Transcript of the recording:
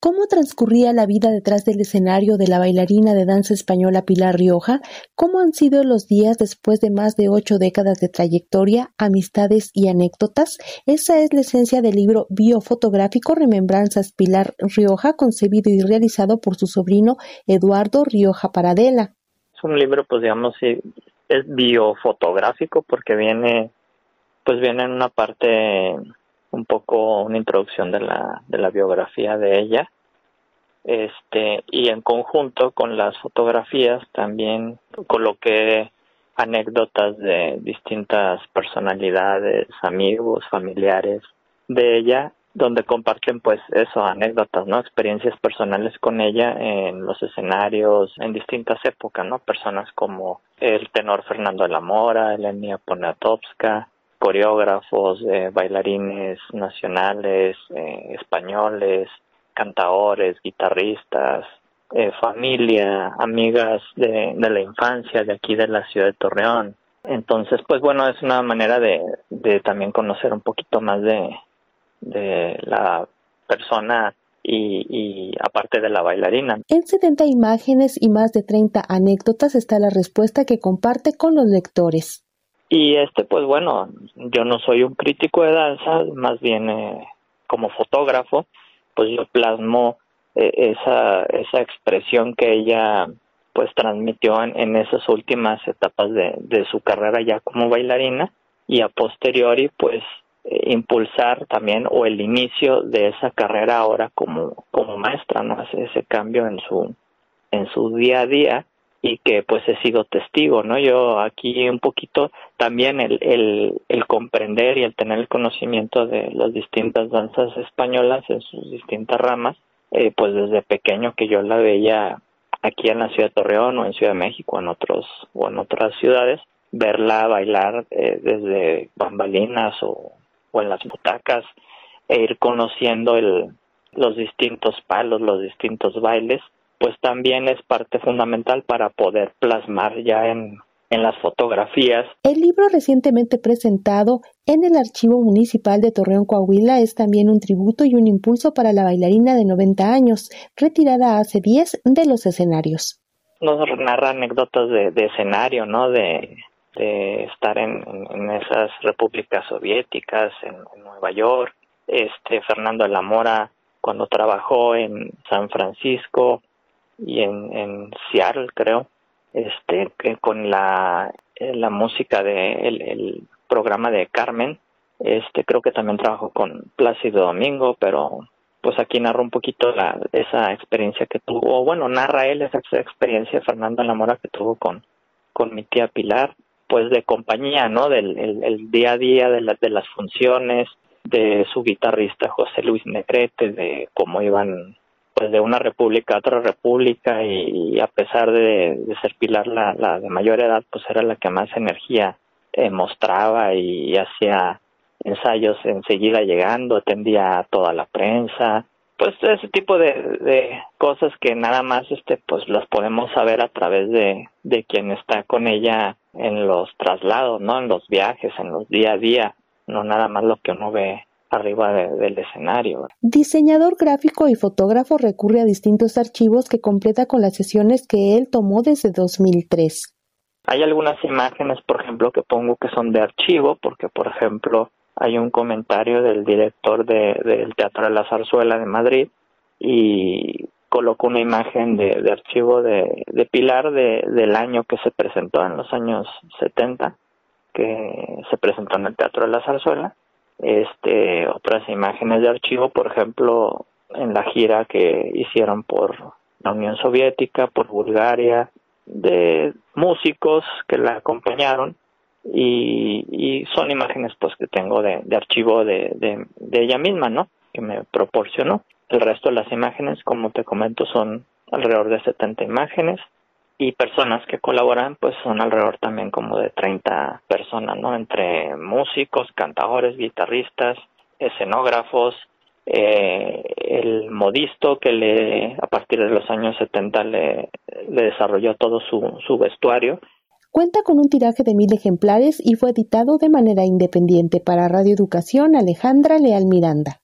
¿Cómo transcurría la vida detrás del escenario de la bailarina de danza española Pilar Rioja? ¿Cómo han sido los días después de más de ocho décadas de trayectoria, amistades y anécdotas? Esa es la esencia del libro biofotográfico Remembranzas Pilar Rioja, concebido y realizado por su sobrino Eduardo Rioja Paradela. Es un libro, pues digamos, es biofotográfico porque viene, pues viene en una parte un poco una introducción de la, de la biografía de ella. Este, y en conjunto con las fotografías también coloqué anécdotas de distintas personalidades, amigos, familiares de ella, donde comparten pues eso, anécdotas, ¿no? Experiencias personales con ella en los escenarios, en distintas épocas, ¿no? Personas como el tenor Fernando de la Mora, Elenia Poniatowska, coreógrafos, eh, bailarines nacionales, eh, españoles, cantadores, guitarristas, eh, familia, amigas de, la infancia de aquí de la ciudad de Torreón. Entonces, pues bueno, es una manera de, de también conocer un poquito más de, de la persona y, y, aparte de la bailarina. En 70 imágenes y más de 30 anécdotas está la respuesta que comparte con los lectores. Y este, pues bueno, yo no soy un crítico de danza, más bien eh, como fotógrafo, pues yo plasmo eh, esa, esa expresión que ella pues transmitió en, esas últimas etapas de, de su carrera ya como bailarina y a posteriori pues eh, impulsar también o el inicio de esa carrera ahora como como maestra no hace ese cambio en su en su día a día y que pues he sido testigo, ¿no? Yo aquí un poquito también el, el, el comprender y el tener el conocimiento de las distintas danzas españolas en sus distintas ramas, eh, pues desde pequeño que yo la veía aquí en la ciudad de Torreón o en Ciudad de México en otros o en otras ciudades, verla bailar eh, desde bambalinas o, o en las butacas e ir conociendo el, los distintos palos, los distintos bailes pues también es parte fundamental para poder plasmar ya en, en las fotografías. El libro recientemente presentado en el Archivo Municipal de Torreón, Coahuila, es también un tributo y un impulso para la bailarina de 90 años, retirada hace 10 de los escenarios. Nos narra anécdotas de, de escenario, ¿no? De, de estar en, en, esas repúblicas soviéticas, en, en, Nueva York, este Fernando de la Mora cuando trabajó en San Francisco, y en, en Seattle creo este con la, eh, la música de el, programa de Carmen este creo que también trabajó con Plácido Domingo pero pues aquí narra un poquito la esa experiencia que tuvo bueno narra él esa experiencia Fernando Lamora que tuvo con con mi tía Pilar pues de compañía no del el, el día a día de, la, de las funciones de su guitarrista José Luis Negrete de cómo iban pues de una república a otra república y, a pesar de, ser Pilar la, la, de mayor edad, pues era la que más energía eh, mostraba y, hacía ensayos enseguida llegando, atendía a toda la prensa, pues ese tipo de, de cosas que nada más este pues las podemos saber a través de, de quien está con ella en los traslados, ¿no? En los viajes, en los día a día, no nada más lo que uno ve arriba del escenario. Diseñador gráfico y fotógrafo recurre a distintos archivos que completa con las sesiones que él tomó desde 2003. Hay algunas imágenes, por ejemplo, que pongo que son de archivo, porque, por ejemplo, hay un comentario del director de, del Teatro de la Zarzuela de Madrid y coloco una imagen de, de archivo de, de Pilar de, del año que se presentó en los años 70, que se presentó en el Teatro de la Zarzuela este otras imágenes de archivo, por ejemplo, en la gira que hicieron por la Unión Soviética, por Bulgaria, de músicos que la acompañaron y, son imágenes pues que tengo de, de archivo de, de, de ella misma, ¿no? Que me proporcionó. El resto de las imágenes, como te comento, son alrededor de 70 imágenes y personas que colaboran pues son alrededor también como de 30 personas, ¿no? Entre músicos, cantadores, guitarristas, escenógrafos, eh, el modisto que le a partir de los años 70 le, le desarrolló todo su, su vestuario. Cuenta con un tiraje de mil ejemplares y fue editado de manera independiente para Radio Educación Alejandra Leal Miranda.